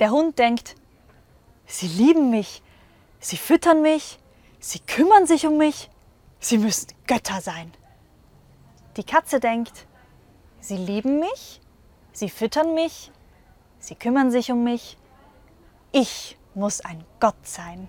Der Hund denkt, sie lieben mich, sie füttern mich, sie kümmern sich um mich, sie müssen Götter sein. Die Katze denkt, sie lieben mich, sie füttern mich, sie kümmern sich um mich, ich muss ein Gott sein.